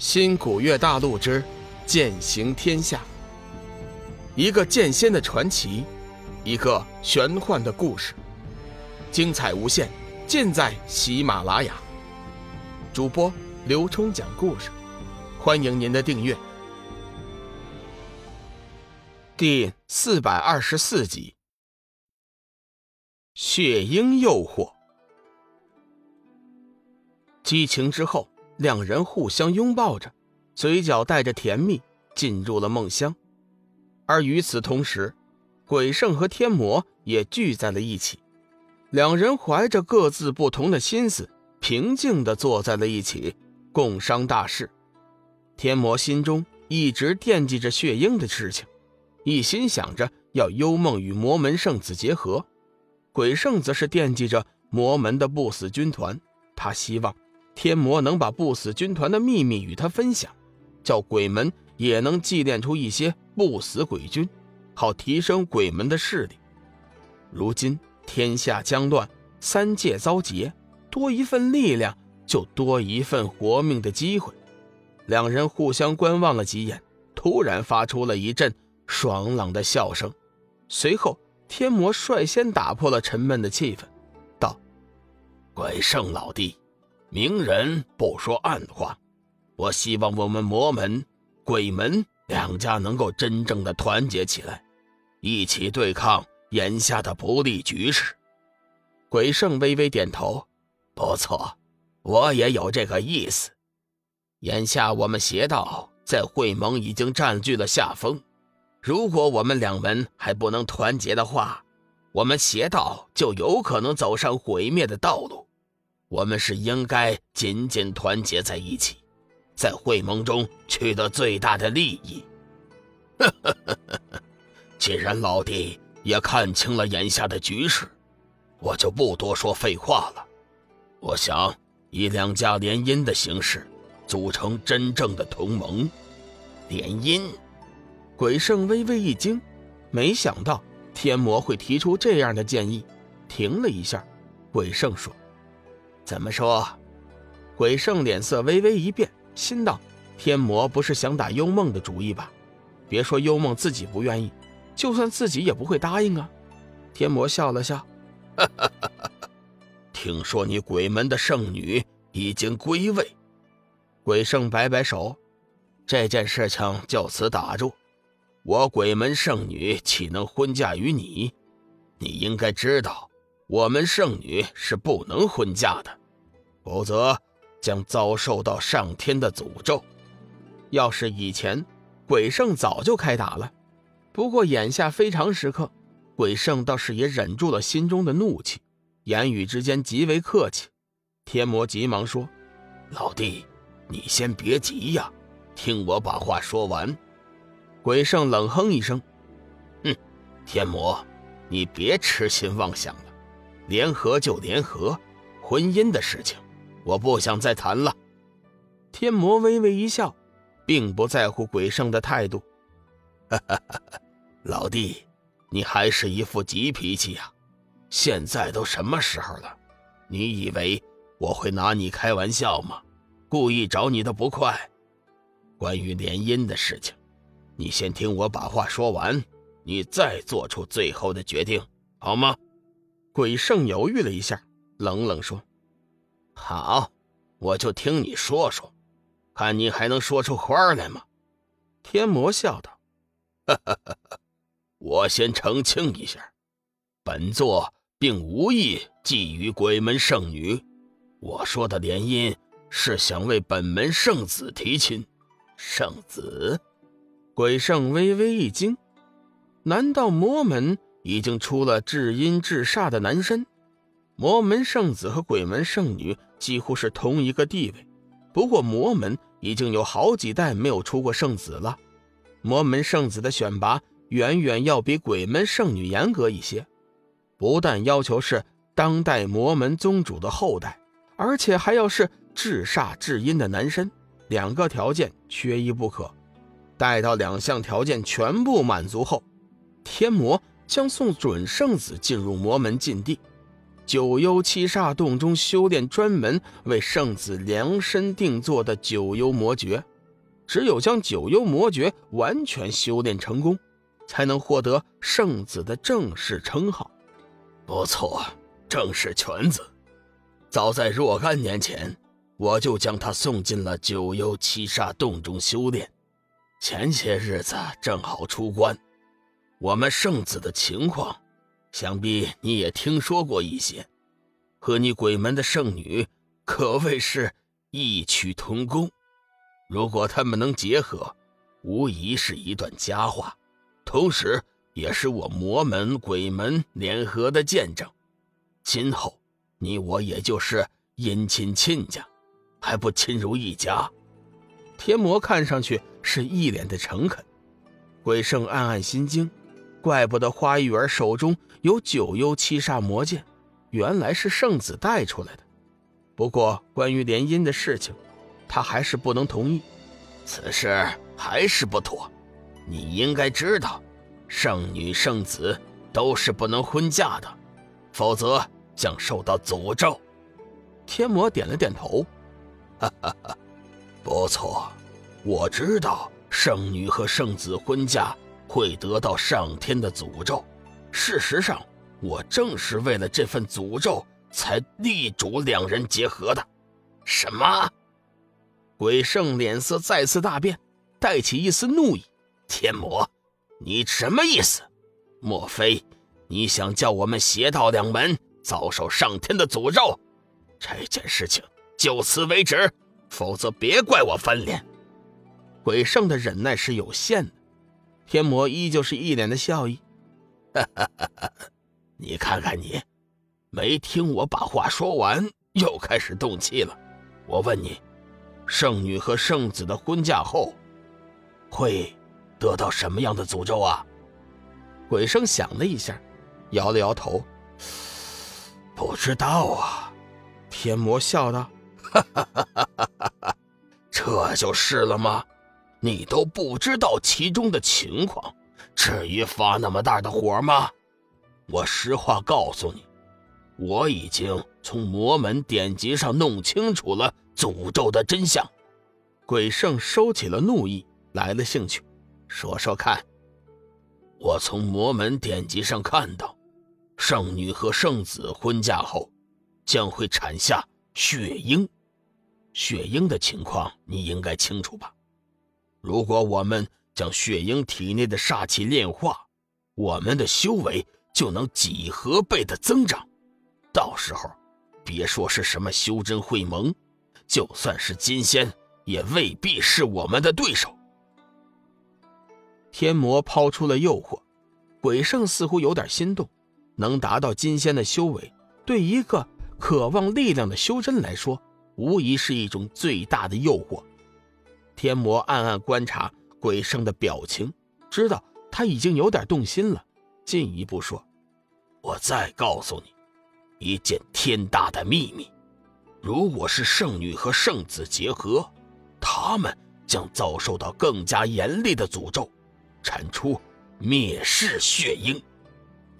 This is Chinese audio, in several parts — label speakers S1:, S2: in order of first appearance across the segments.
S1: 新古月大陆之剑行天下，一个剑仙的传奇，一个玄幻的故事，精彩无限，尽在喜马拉雅。主播刘冲讲故事，欢迎您的订阅。第四百二十四集，血鹰诱惑，激情之后。两人互相拥抱着，嘴角带着甜蜜，进入了梦乡。而与此同时，鬼圣和天魔也聚在了一起。两人怀着各自不同的心思，平静地坐在了一起，共商大事。天魔心中一直惦记着血鹰的事情，一心想着要幽梦与魔门圣子结合。鬼圣则是惦记着魔门的不死军团，他希望。天魔能把不死军团的秘密与他分享，叫鬼门也能祭炼出一些不死鬼军，好提升鬼门的势力。如今天下将乱，三界遭劫，多一份力量就多一份活命的机会。两人互相观望了几眼，突然发出了一阵爽朗的笑声。随后，天魔率先打破了沉闷的气氛，道：“
S2: 鬼圣老弟。”明人不说暗话，我希望我们魔门、鬼门两家能够真正的团结起来，一起对抗眼下的不利局势。
S1: 鬼圣微微点头，
S2: 不错，我也有这个意思。眼下我们邪道在会盟已经占据了下风，如果我们两门还不能团结的话，我们邪道就有可能走上毁灭的道路。我们是应该紧紧团结在一起，在会盟中取得最大的利益。既然老弟也看清了眼下的局势，我就不多说废话了。我想以两家联姻的形式，组成真正的同盟。联姻？
S1: 鬼圣微微一惊，没想到天魔会提出这样的建议。停了一下，鬼圣说。怎么说？鬼圣脸色微微一变，心道：天魔不是想打幽梦的主意吧？别说幽梦自己不愿意，就算自己也不会答应啊。天魔笑了笑，哈哈哈
S2: 哈听说你鬼门的圣女已经归位。
S1: 鬼圣摆摆手，这件事情就此打住。
S2: 我鬼门圣女岂能婚嫁于你？你应该知道，我们圣女是不能婚嫁的。否则，将遭受到上天的诅咒。
S1: 要是以前，鬼圣早就开打了。不过眼下非常时刻，鬼圣倒是也忍住了心中的怒气，言语之间极为客气。天魔急忙说：“
S2: 老弟，你先别急呀，听我把话说完。”
S1: 鬼圣冷哼一声：“
S2: 哼，天魔，你别痴心妄想了，联合就联合，婚姻的事情。”我不想再谈了。
S1: 天魔微微一笑，并不在乎鬼圣的态度。
S2: 老弟，你还是一副急脾气呀！现在都什么时候了？你以为我会拿你开玩笑吗？故意找你的不快。关于联姻的事情，你先听我把话说完，你再做出最后的决定，好吗？
S1: 鬼圣犹豫了一下，冷冷说。
S2: 好，我就听你说说，看你还能说出花来吗？
S1: 天魔笑道：“
S2: 哈哈哈哈我先澄清一下，本座并无意觊觎鬼门圣女。我说的联姻是想为本门圣子提亲。圣子？”
S1: 鬼圣微微一惊，难道魔门已经出了至阴至煞的男身？魔门圣子和鬼门圣女几乎是同一个地位，不过魔门已经有好几代没有出过圣子了。魔门圣子的选拔远远要比鬼门圣女严格一些，不但要求是当代魔门宗主的后代，而且还要是至煞至阴的男身，两个条件缺一不可。待到两项条件全部满足后，天魔将送准圣子进入魔门禁地。九幽七煞洞中修炼专门为圣子量身定做的九幽魔诀，只有将九幽魔诀完全修炼成功，才能获得圣子的正式称号。
S2: 不错，正是犬子。早在若干年前，我就将他送进了九幽七煞洞中修炼。前些日子正好出关，我们圣子的情况，想必你也听说过一些。和你鬼门的圣女可谓是异曲同工。如果他们能结合，无疑是一段佳话，同时也是我魔门鬼门联合的见证。今后你我也就是姻亲亲家，还不亲如一家？
S1: 天魔看上去是一脸的诚恳，鬼圣暗暗心惊，怪不得花玉儿手中有九幽七煞魔剑，原来是圣子带出来的。不过关于联姻的事情。他还是不能同意，
S2: 此事还是不妥。你应该知道，圣女圣子都是不能婚嫁的，否则将受到诅咒。
S1: 天魔点了点头，
S2: 哈哈哈，不错，我知道圣女和圣子婚嫁会得到上天的诅咒。事实上，我正是为了这份诅咒才力主两人结合的。什么？
S1: 鬼圣脸色再次大变，带起一丝怒意：“
S2: 天魔，你什么意思？莫非你想叫我们邪道两门遭受上天的诅咒？这件事情就此为止，否则别怪我翻脸。”
S1: 鬼圣的忍耐是有限的，天魔依旧是一脸的笑意：“
S2: 哈哈哈哈你看看你，没听我把话说完，又开始动气了。我问你。”圣女和圣子的婚嫁后，会得到什么样的诅咒啊？
S1: 鬼生想了一下，摇了摇头，
S2: 不知道啊。
S1: 天魔笑道：“
S2: 哈哈哈哈哈！这就是了吗？你都不知道其中的情况，至于发那么大的火吗？我实话告诉你，我已经从魔门典籍上弄清楚了。”诅咒的真相，
S1: 鬼圣收起了怒意，来了兴趣，说说看。
S2: 我从魔门典籍上看到，圣女和圣子婚嫁后，将会产下血婴。血婴的情况你应该清楚吧？如果我们将血婴体内的煞气炼化，我们的修为就能几何倍的增长。到时候，别说是什么修真会盟。就算是金仙，也未必是我们的对手。
S1: 天魔抛出了诱惑，鬼圣似乎有点心动。能达到金仙的修为，对一个渴望力量的修真来说，无疑是一种最大的诱惑。天魔暗暗观察鬼圣的表情，知道他已经有点动心了。进一步说：“
S2: 我再告诉你一件天大的秘密。”如果是圣女和圣子结合，他们将遭受到更加严厉的诅咒，产出灭世血鹰。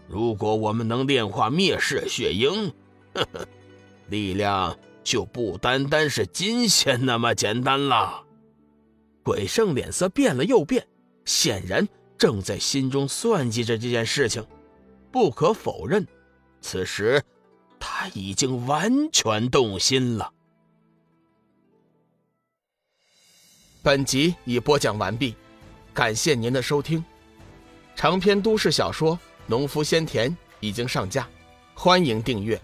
S2: 如果我们能炼化灭世血鹰，呵呵，力量就不单单是金仙那么简单了。
S1: 鬼圣脸色变了又变，显然正在心中算计着这件事情。不可否认，此时。他已经完全动心了。本集已播讲完毕，感谢您的收听。长篇都市小说《农夫先田》已经上架，欢迎订阅。